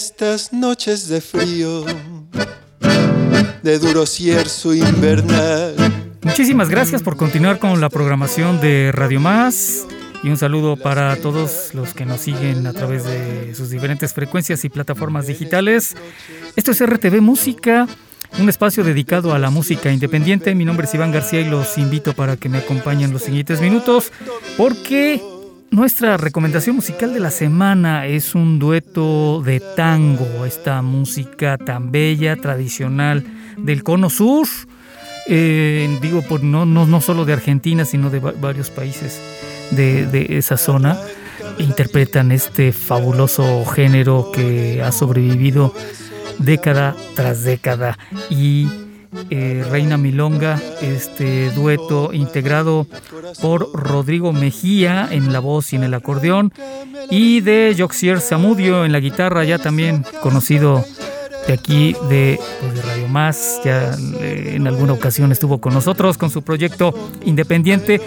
Estas noches de frío, de duro cierzo invernal. Muchísimas gracias por continuar con la programación de Radio Más y un saludo para todos los que nos siguen a través de sus diferentes frecuencias y plataformas digitales. Esto es RTV Música, un espacio dedicado a la música independiente. Mi nombre es Iván García y los invito para que me acompañen los siguientes minutos porque nuestra recomendación musical de la semana es un dueto de tango, esta música tan bella, tradicional del Cono Sur. Eh, digo, por, no, no, no solo de Argentina, sino de varios países de, de esa zona. Interpretan este fabuloso género que ha sobrevivido década tras década. Y eh, Reina Milonga, este dueto integrado por Rodrigo Mejía en la voz y en el acordeón y de Joxier Zamudio en la guitarra, ya también conocido de aquí de, pues, Radio Más, ya eh, en alguna ocasión estuvo con nosotros con su proyecto independiente.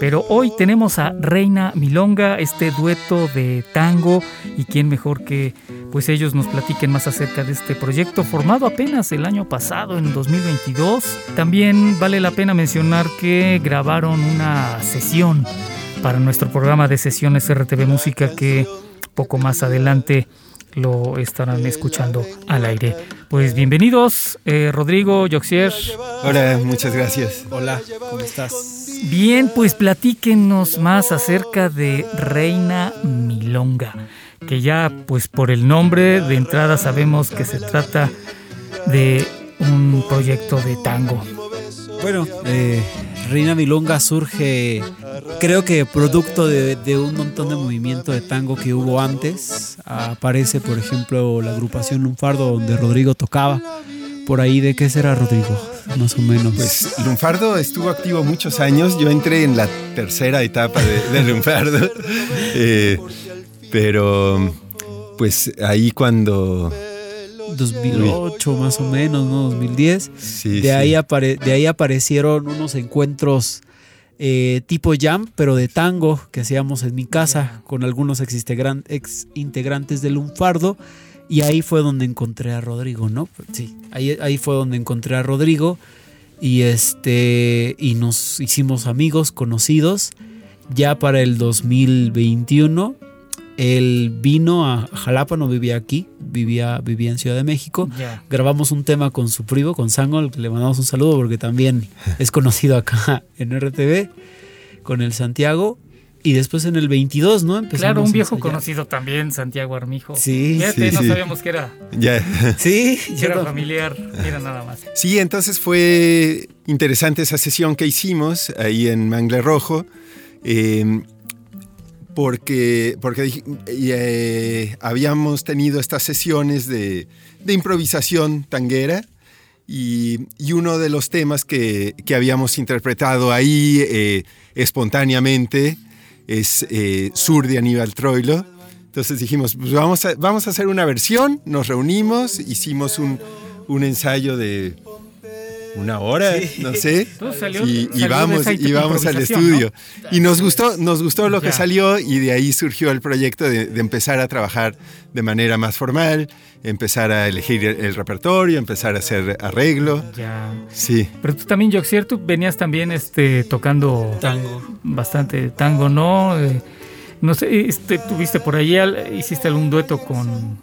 Pero hoy tenemos a Reina Milonga, este dueto de tango, y quién mejor que pues ellos nos platiquen más acerca de este proyecto formado apenas el año pasado, en 2022. También vale la pena mencionar que grabaron una sesión para nuestro programa de sesiones RTV Música que poco más adelante lo estarán escuchando al aire. Pues bienvenidos, eh, Rodrigo, Joxier. Hola, muchas gracias. Hola, ¿cómo estás? Bien, pues platíquenos más acerca de Reina Milonga, que ya pues por el nombre de entrada sabemos que se trata de un proyecto de tango. Bueno, eh, Reina Milonga surge, creo que producto de, un montón de movimiento de tango que hubo antes. Aparece, por ejemplo, la agrupación Lunfardo donde Rodrigo tocaba. Por ahí, ¿de qué será Rodrigo? Más o menos. Pues Lunfardo estuvo activo muchos años. Yo entré en la tercera etapa de, de Lunfardo. eh, pero, pues ahí cuando 2008 más o menos, ¿no? 2010. Sí, de, ahí apare de ahí aparecieron unos encuentros eh, tipo jam, pero de tango que hacíamos en mi casa con algunos ex, integran ex integrantes del Lunfardo. Y ahí fue donde encontré a Rodrigo, ¿no? Sí, ahí, ahí fue donde encontré a Rodrigo. Y este. Y nos hicimos amigos, conocidos. Ya para el 2021 él vino a Jalapa, no vivía aquí, vivía, vivía en Ciudad de México. Grabamos un tema con su primo, con Sangol, que le mandamos un saludo porque también es conocido acá en RTV, con el Santiago. Y después en el 22, ¿no? Empezamos Claro, un viejo conocido también, Santiago Armijo. Sí, Fíjate, sí, no sí. sabíamos que era, Ya. Sí, que yo era no- familiar. Mira nada más. Sí, entonces fue interesante esa sesión que hicimos ahí en Mangle Rojo, eh, porque, porque eh, habíamos tenido estas sesiones de, de improvisación tanguera y, y uno de los temas que, que habíamos interpretado ahí eh, espontáneamente es eh, Sur de Aníbal Troilo. Entonces dijimos, pues vamos a, vamos a hacer una versión, nos reunimos, hicimos un, un ensayo de una hora, no sé, Todo salió- y, y salió de vamos, esa y vamos al estudio. Y nos gustó, nos gustó lo que Ya. salió y de ahí surgió el proyecto de, de empezar a trabajar de manera más formal, empezar a elegir el, el repertorio, empezar a hacer arreglo. Ya. Sí. Pero tú también, Joxier, tú venías también este, tocando Tango. bastante tango, ¿no? Eh, no sé, este, tuviste por ahí, al- hiciste algún dueto con,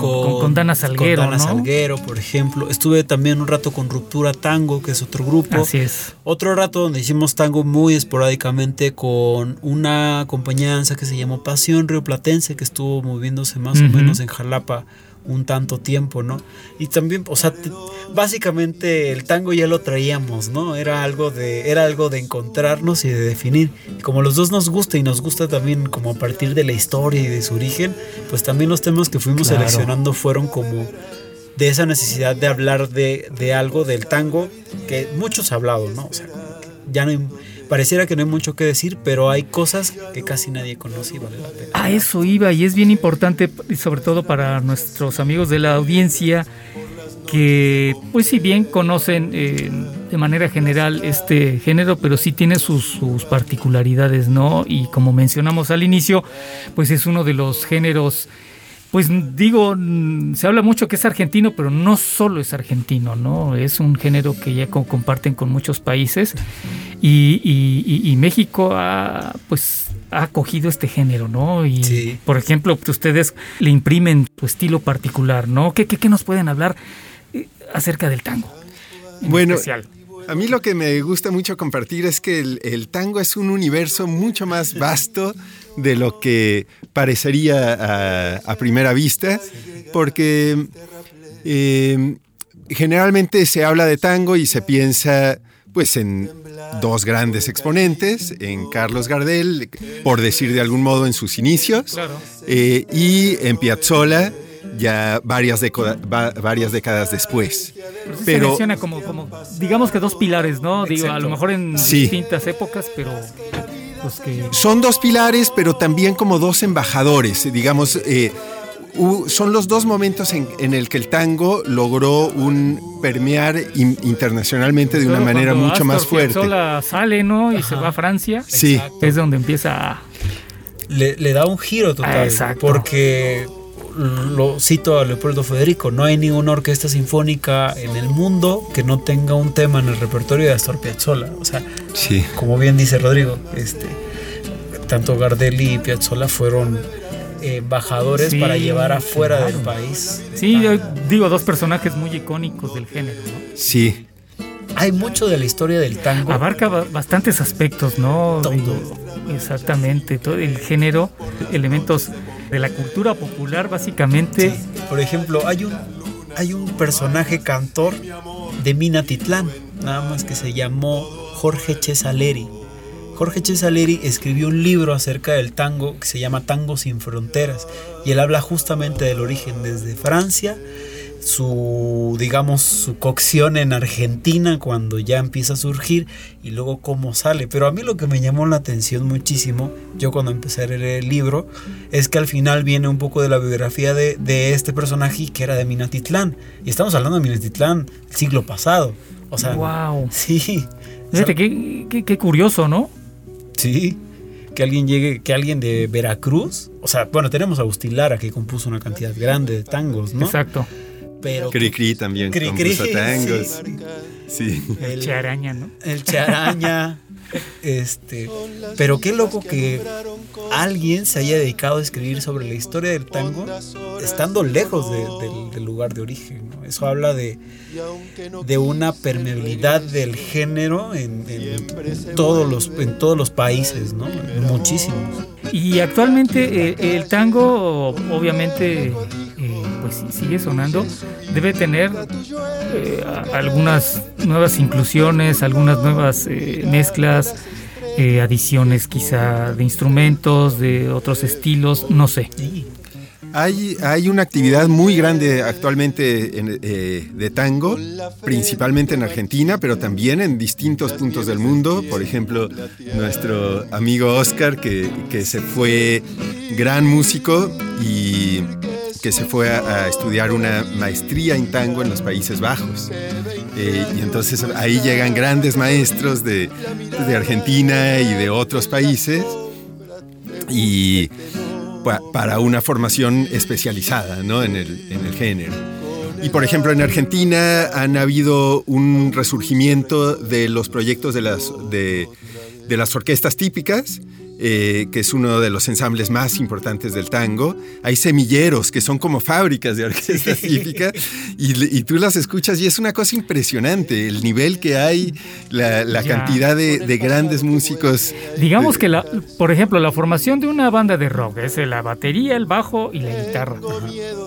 con, con- con Dana Salguero, con Dana ¿no? Salguero, por ejemplo. Estuve también un rato con Ruptura Tango, que es otro grupo. Así es. Otro rato donde hicimos tango muy esporádicamente con una compañía de danza que se llamó Pasión Río Platense, que estuvo moviéndose más o menos en Jalapa un tanto tiempo, ¿no? Y también, o sea, te- básicamente el tango ya lo traíamos, ¿no? Era algo de era algo de encontrarnos y de definir. Como los dos nos gusta y nos gusta también como a partir de la historia y de su origen, pues también los temas que fuimos Claro. seleccionando fueron como de esa necesidad de hablar de, de algo del tango que muchos han hablado, ¿no? O sea, ya no hay- pareciera que no hay mucho que decir, pero hay cosas que casi nadie conoce y vale la pena. A eso iba y es bien importante, sobre todo para nuestros amigos de la audiencia, que pues si bien conocen eh, de manera general este género, pero sí tiene sus particularidades, ¿no? Y como mencionamos al inicio, pues es uno de los géneros, pues digo, mm, se habla mucho que es argentino, pero no solo es argentino, ¿no? Es un género que ya co- comparten con muchos países y, y- y- y México ha, pues, ha acogido este género, ¿no? Y, Sí. por ejemplo, pues, ustedes le imprimen tu estilo particular, ¿no? ¿Qué, qué, qué nos pueden hablar eh, acerca del tango? en Bueno, especial? A mí lo que me gusta mucho compartir es que el, el tango es un universo mucho más vasto de lo que parecería a, a primera vista, porque eh, generalmente se habla de tango y se piensa pues en dos grandes exponentes, en Carlos Gardel, por decir de algún modo en sus inicios, Claro. eh, y en Piazzolla ya varias, va- varias décadas después. Pero sí se Pero como, como, digamos que dos pilares, ¿no? Digo, a lo mejor en Sí. distintas épocas, pero pues que... son dos pilares, pero también como dos embajadores, digamos, eh, son los dos momentos en, en el que el tango logró un permear in- internacionalmente de una manera mucho Astor más fuerte. Piazzolla sale, ¿no? Y se va a Francia. Sí. Exacto. Es donde empieza a... le, le da un giro total. Ah, exacto. Porque lo cito a Leopoldo Federico, no hay ninguna orquesta sinfónica en el mundo que no tenga un tema en el repertorio de Astor Piazzolla. O sea, Sí. como bien dice Rodrigo, este, tanto Gardelli y Piazzolla fueron eh, embajadores Sí, para llevar afuera claro. del país. Sí, yo digo, dos personajes muy icónicos del género, ¿no? Sí. Hay mucho de la historia del tango. Abarca ba- bastantes aspectos, ¿no? Todo. Exactamente, todo el género, elementos de la cultura popular, básicamente. Por ejemplo, hay un, hay un personaje cantor de Minatitlán, nada más que se llamó Jorge Chesaleri. Jorge Chesaleri escribió un libro acerca del tango que se llama Tango sin Fronteras y él habla justamente del origen desde Francia, su digamos su cocción en Argentina cuando ya empieza a surgir y luego cómo sale. Pero a mí lo que me llamó la atención muchísimo, yo cuando empecé a leer el libro, es que al final viene un poco de la biografía de, de este personaje que era de Minatitlán. Y estamos hablando de Minatitlán el siglo pasado. O sea, Wow. sí. Fíjate, qué, qué- qué curioso, ¿no? Sí. Que alguien llegue, que alguien de Veracruz, o sea, bueno, tenemos a Agustín Lara que compuso una cantidad grande de tangos, ¿no? Exacto. Pero Cri Cri también Cri compuso Cri, tangos. sí. Sí. el, Charaña, ¿no? el charaña, este, pero qué loco que alguien se haya dedicado a escribir sobre la historia del tango estando lejos de- del, del lugar de origen. ¿no? Eso habla de, de una permeabilidad del género en, en todos los en todos los países, ¿no? Muchísimos. Y actualmente eh, el tango, obviamente, pues sigue sonando. Debe tener eh, algunas nuevas inclusiones, algunas nuevas eh, mezclas, eh, adiciones quizá de instrumentos, de otros estilos, no sé. Hay, hay una actividad muy grande actualmente en, de tango, principalmente en Argentina, pero también en distintos puntos del mundo. Por ejemplo, nuestro amigo Oscar, que, que se fue gran músico y que se fue a, estudiar una maestría en tango en los Países Bajos. Eh, y entonces ahí llegan grandes maestros de, de Argentina y de otros países. Y pa- para una formación especializada ¿no? en, el, en el género. Y por ejemplo, en Argentina han habido un resurgimiento de los proyectos de las, de, de las orquestas típicas. Eh, que es uno de los ensambles más importantes del tango. Hay semilleros, que son como fábricas de orquesta típica, y, tú las escuchas y es una cosa impresionante, el nivel que hay, la, cantidad de, grandes músicos. Digamos que, la, por ejemplo, la formación de una banda de rock es la batería, el bajo y la guitarra.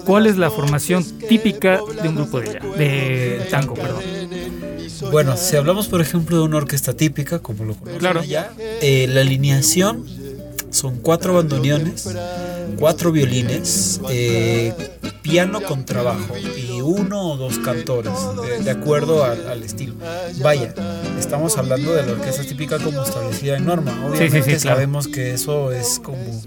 ¿Cuál es la formación típica de un grupo de, de tango? Perdón? Bueno, si hablamos por ejemplo de una orquesta típica, como lo conocemos ya, eh, la alineación son cuatro bandoneones, cuatro violines, eh, piano con trabajo y uno o dos cantores, de, acuerdo al, estilo. Vaya, estamos hablando de la orquesta típica como establecida en norma. Obviamente sabemos que eso es como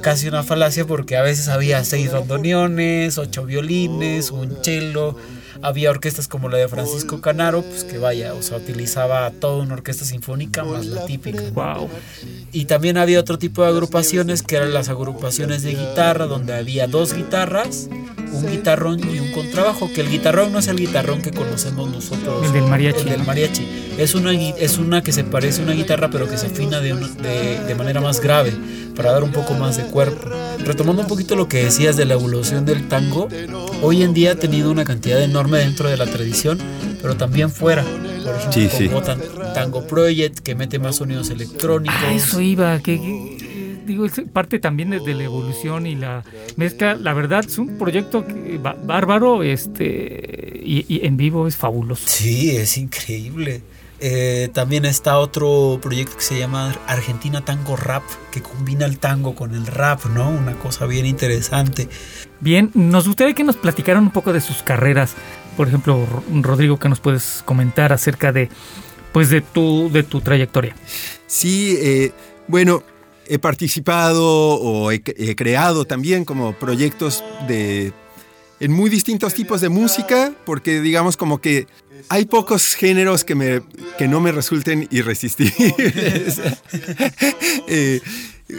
casi una falacia porque a veces había seis bandoneones, ocho violines, un cello había orquestas como la de Francisco Canaro, pues que vaya, o sea, utilizaba toda una orquesta sinfónica más la típica. Wow. Y también había otro tipo de agrupaciones que eran las agrupaciones de guitarra, donde había dos guitarras, un guitarrón y un contrabajo, que el guitarrón no es el guitarrón que conocemos nosotros. El del mariachi. El del mariachi. Es una, es una que se parece a una guitarra, pero que se afina de, de, de manera más grave, para dar un poco más de cuerpo. Retomando un poquito lo que decías de la evolución del tango, hoy en día ha tenido una cantidad enorme dentro de la tradición, pero también fuera. Por ejemplo, como Tango Project, que mete más sonidos electrónicos. Ah, eso iba, que, digo, es parte también de, la evolución y la mezcla. La verdad, es un proyecto bárbaro este, y, en vivo es fabuloso. Sí, es increíble. Eh, también está otro proyecto que se llama Argentina Tango Rap, que combina el tango con el rap, ¿no? Una cosa bien interesante. Bien, nos gustaría que nos platicaran un poco de sus carreras. Por ejemplo, Rodrigo, ¿qué nos puedes comentar acerca de, pues, de tu, de tu trayectoria? Sí, eh, bueno, he participado o he, creado también como proyectos de en muy distintos tipos de música, porque digamos como que hay pocos géneros que, me, que no me resulten irresistibles. Eh,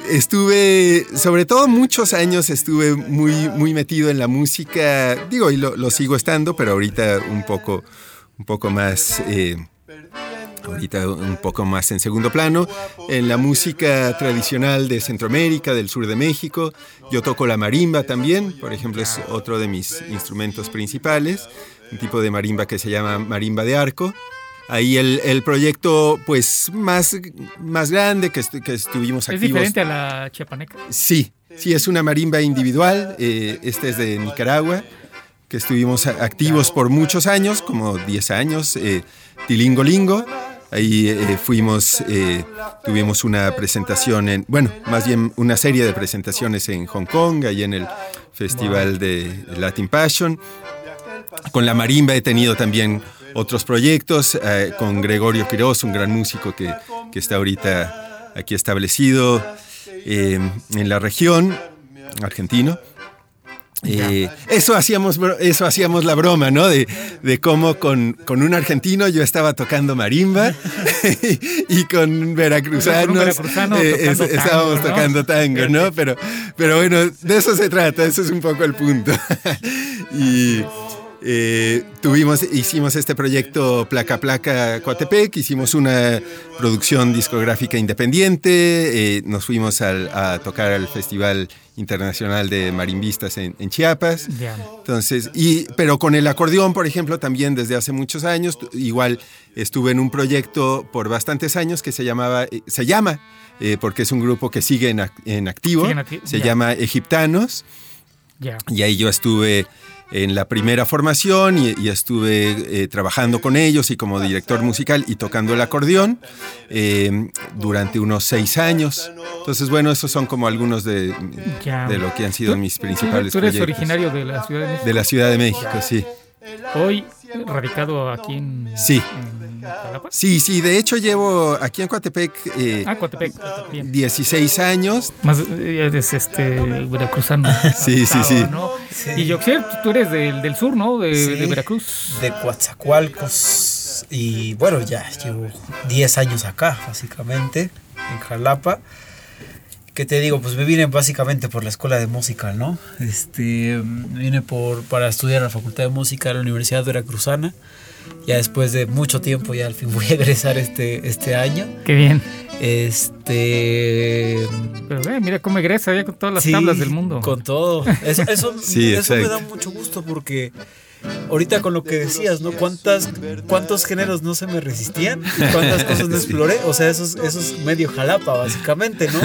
estuve, sobre todo muchos años estuve muy, muy metido en la música, digo, y lo, sigo estando, pero ahorita un poco, un poco más... Eh, ahorita un poco más en segundo plano, en la música tradicional de Centroamérica, del sur de México. Yo toco la marimba también, por ejemplo, es otro de mis instrumentos principales, un tipo de marimba que se llama marimba de arco. Ahí el, proyecto pues más, más grande que, que estuvimos activos. ¿Es diferente a la chiapaneca? Sí, sí, es una marimba individual, eh, este es de Nicaragua, que estuvimos activos por muchos años, como 10 años, eh, Tilingo Lingo. Ahí eh, fuimos, eh, tuvimos una presentación en, bueno, más bien una serie de presentaciones en Hong Kong, ahí en el Festival de Latin Passion. Con la marimba he tenido también otros proyectos, eh, con Gregorio Quiroz, un gran músico que, que está ahorita aquí establecido en la región, argentino. Eh, eso hacíamos eso hacíamos la broma, ¿no? De, de cómo con, con, un argentino yo estaba tocando marimba y, con veracruzanos eh, estábamos tocando tango, ¿no? Pero, pero bueno, de eso se trata, ese es un poco el punto. y eh, tuvimos, hicimos este proyecto Placa Placa Coatepec, hicimos una producción discográfica independiente, eh, nos fuimos a tocar al Festival Internacional de Marimbistas en, Chiapas. Entonces, y, pero con el acordeón, por ejemplo, también desde hace muchos años, igual estuve en un proyecto por bastantes años que se llamaba, eh, se llama, porque es un grupo que sigue en, activo, se llama Egiptanos. Y ahí yo estuve en la primera formación y, estuve eh, trabajando con ellos y como director musical y tocando el acordeón eh, durante unos seis años. Entonces, bueno, esos son como algunos de, de lo que han sido mis principales ¿Tú eres originario de la Ciudad de México? De la Ciudad de México, sí. Hoy radicado aquí en, sí. Sí, sí, de hecho llevo aquí en Coatepec, eh, ah, Coatepec 16 años. Más eres este veracruzano. sí, sí, sí, Y yo sé, tú eres del, del sur, ¿no? De, Veracruz. De Coatzacoalcos. Y bueno, ya llevo 10 años acá, básicamente, en Jalapa. ¿Qué te digo? Pues me vine básicamente por la escuela de música, ¿no? Este, vine por, para estudiar en la Facultad de Música de la Universidad Veracruzana. Ya después de mucho tiempo, ya al fin voy a egresar este, este año. Qué bien. Este. Pero eh, mira cómo egresa ya con todas las tablas del mundo. Con todo. Eso, eso, Sí, eso me da mucho gusto porque ahorita con lo que decías, ¿no? ¿Cuántas, ¿Cuántos géneros no se me resistían? ¿Y cuántas cosas no exploré? O sea, eso es, eso es medio jalapa, básicamente, ¿no?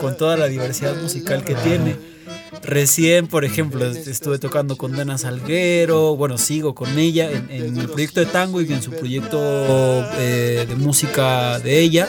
Con toda la diversidad musical que tiene. Recién, por ejemplo, estuve tocando con Dana Salguero, bueno, sigo con ella en, en el proyecto de tango y en su proyecto eh, de música de ella.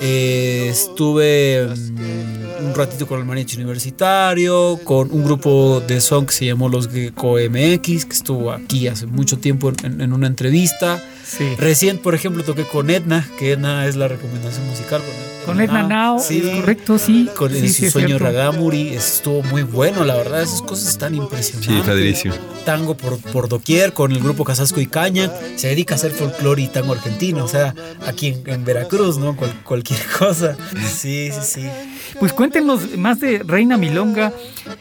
Eh, estuve mm, un ratito con el mariachi universitario, con un grupo de son que se llamó Los Gecko MX, que estuvo aquí hace mucho tiempo en, en una entrevista. Sí. Recién, por ejemplo, toqué con Edna, que Edna es la recomendación musical. Con Edna Now, sí, es correcto, sí. Con sí, es sueño. Ragamuri, estuvo muy bueno, la verdad, esas cosas están impresionantes. Sí, padrísimo. Tango por, por doquier, con el grupo Casasco y Caña, se dedica a hacer folclore y tango argentino, o sea, aquí en, en Veracruz, ¿no? Cual- cualquier cosa. Sí, sí, sí. Pues cuéntenos más de Reina Milonga.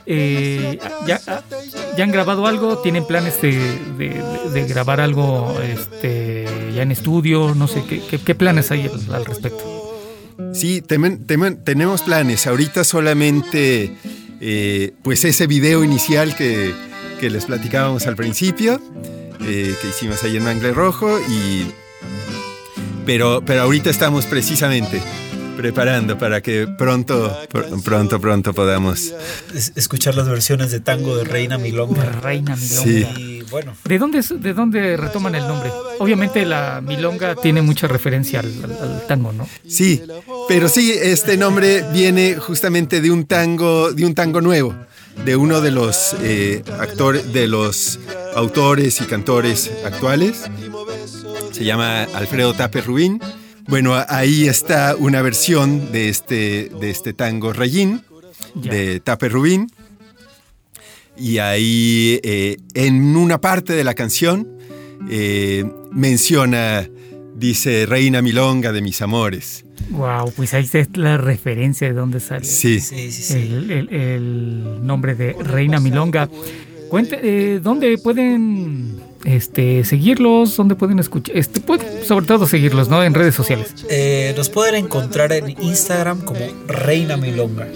Eh, ¿ya, ya han grabado algo? ¿Tienen planes de, de- grabar algo este, ya en estudio? No sé, ¿qué, qué- planes hay al, al respecto? Sí, temen- temen- tenemos planes. Ahorita solamente, eh, pues ese video inicial que, que les platicábamos al principio, eh, que hicimos ahí en Mangle Rojo, y, pero, pero ahorita estamos precisamente preparando para que pronto, pr- pronto, pronto podamos. Es- escuchar las versiones de tango de Reina Milonga. Reina Milonga. Sí. Bueno, ¿De dónde, ¿De dónde retoman el nombre? Obviamente la milonga tiene mucha referencia al, al- al tango, ¿no? Sí, pero sí, este nombre viene justamente de un tango, de un tango nuevo, de uno de los eh, actores, de los autores y cantores actuales. Se llama Alfredo Tape Rubín. Bueno, ahí está una versión de este, de este tango Rayín, de Tape Rubín. Y ahí, eh, en una parte de la canción, eh, menciona, dice, Reina Milonga de mis amores. Wow, pues ahí está la referencia de dónde sale Sí. sí, sí, sí. el, el- el nombre de Reina Milonga. Cuente, eh, ¿dónde pueden este, seguirlos? ¿Dónde pueden escuchar? Este, pueden, sobre todo seguirlos, ¿no? En redes sociales. Eh, nos pueden encontrar en Instagram como Reina Milonga.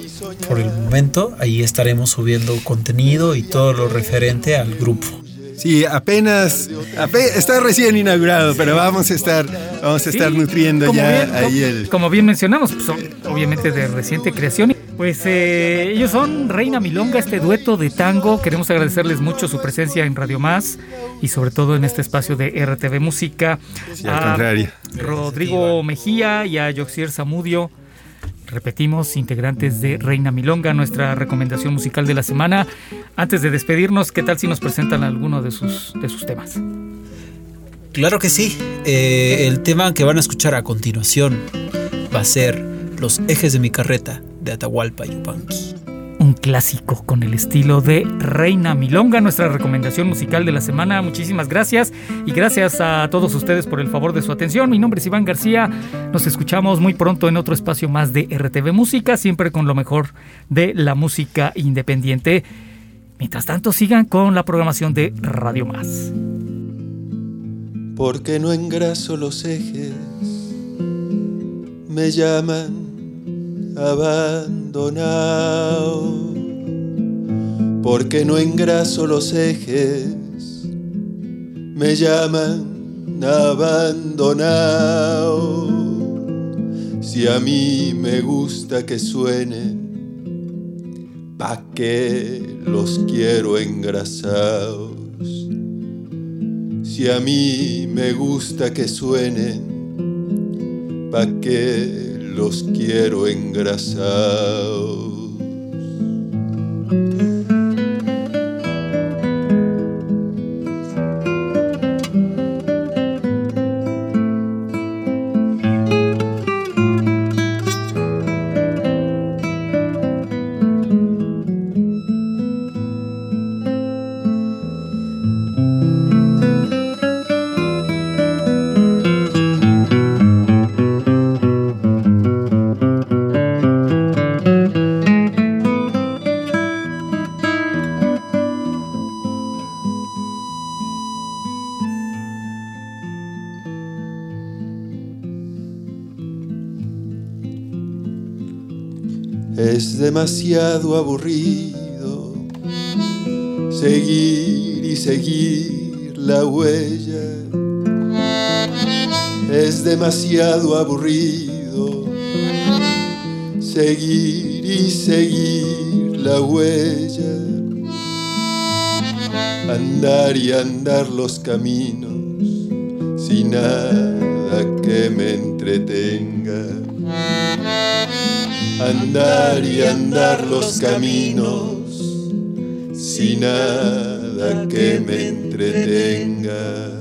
Por el momento, ahí estaremos subiendo contenido y todo lo referente al grupo. Sí, apenas, ape- está recién inaugurado, pero vamos a estar, vamos a estar Sí, nutriendo ya bien- ahí como, el. como bien mencionamos, pues son obviamente de reciente creación. Pues eh, ellos son Reina Milonga, este dueto de tango. Queremos agradecerles mucho su presencia en Radio Más y sobre todo en este espacio de RTV Música. Sí, A contrario. Rodrigo Mejía y a Yoxier Zamudio. Repetimos, integrantes de Reina Milonga, nuestra recomendación musical de la semana. Antes de despedirnos, ¿qué tal si nos presentan alguno de sus, de sus temas? Claro que sí. Eh, el tema que van a escuchar a continuación va a ser Los ejes de mi carreta de Atahualpa Yupanqui. un clásico con el estilo de Reina Milonga, nuestra recomendación musical de la semana. Muchísimas gracias y gracias a todos ustedes por el favor de su atención. Mi nombre es Iván García. Nos escuchamos muy pronto en otro espacio más de RTV Música, siempre con lo mejor de la música independiente. Mientras tanto, sigan con la programación de Radio Más. porque no engraso los ejes, me llaman abandonado, porque no engraso los ejes, me llaman abandonado. Si a mí me gusta que suenen, pa' que los quiero engrasados. Si a mí me gusta que suenen, pa' que los quiero engrasados. Demasiado aburrido seguir y seguir la huella. Es demasiado aburrido seguir y seguir la huella. Andar y andar los caminos sin nada que me entretenga andar y andar los caminos sin nada que me entretenga.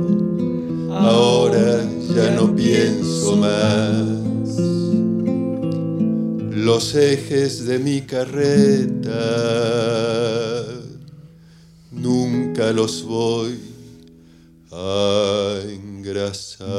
ahora ya no pienso más. Los ejes de mi carreta nunca los voy a engrasar.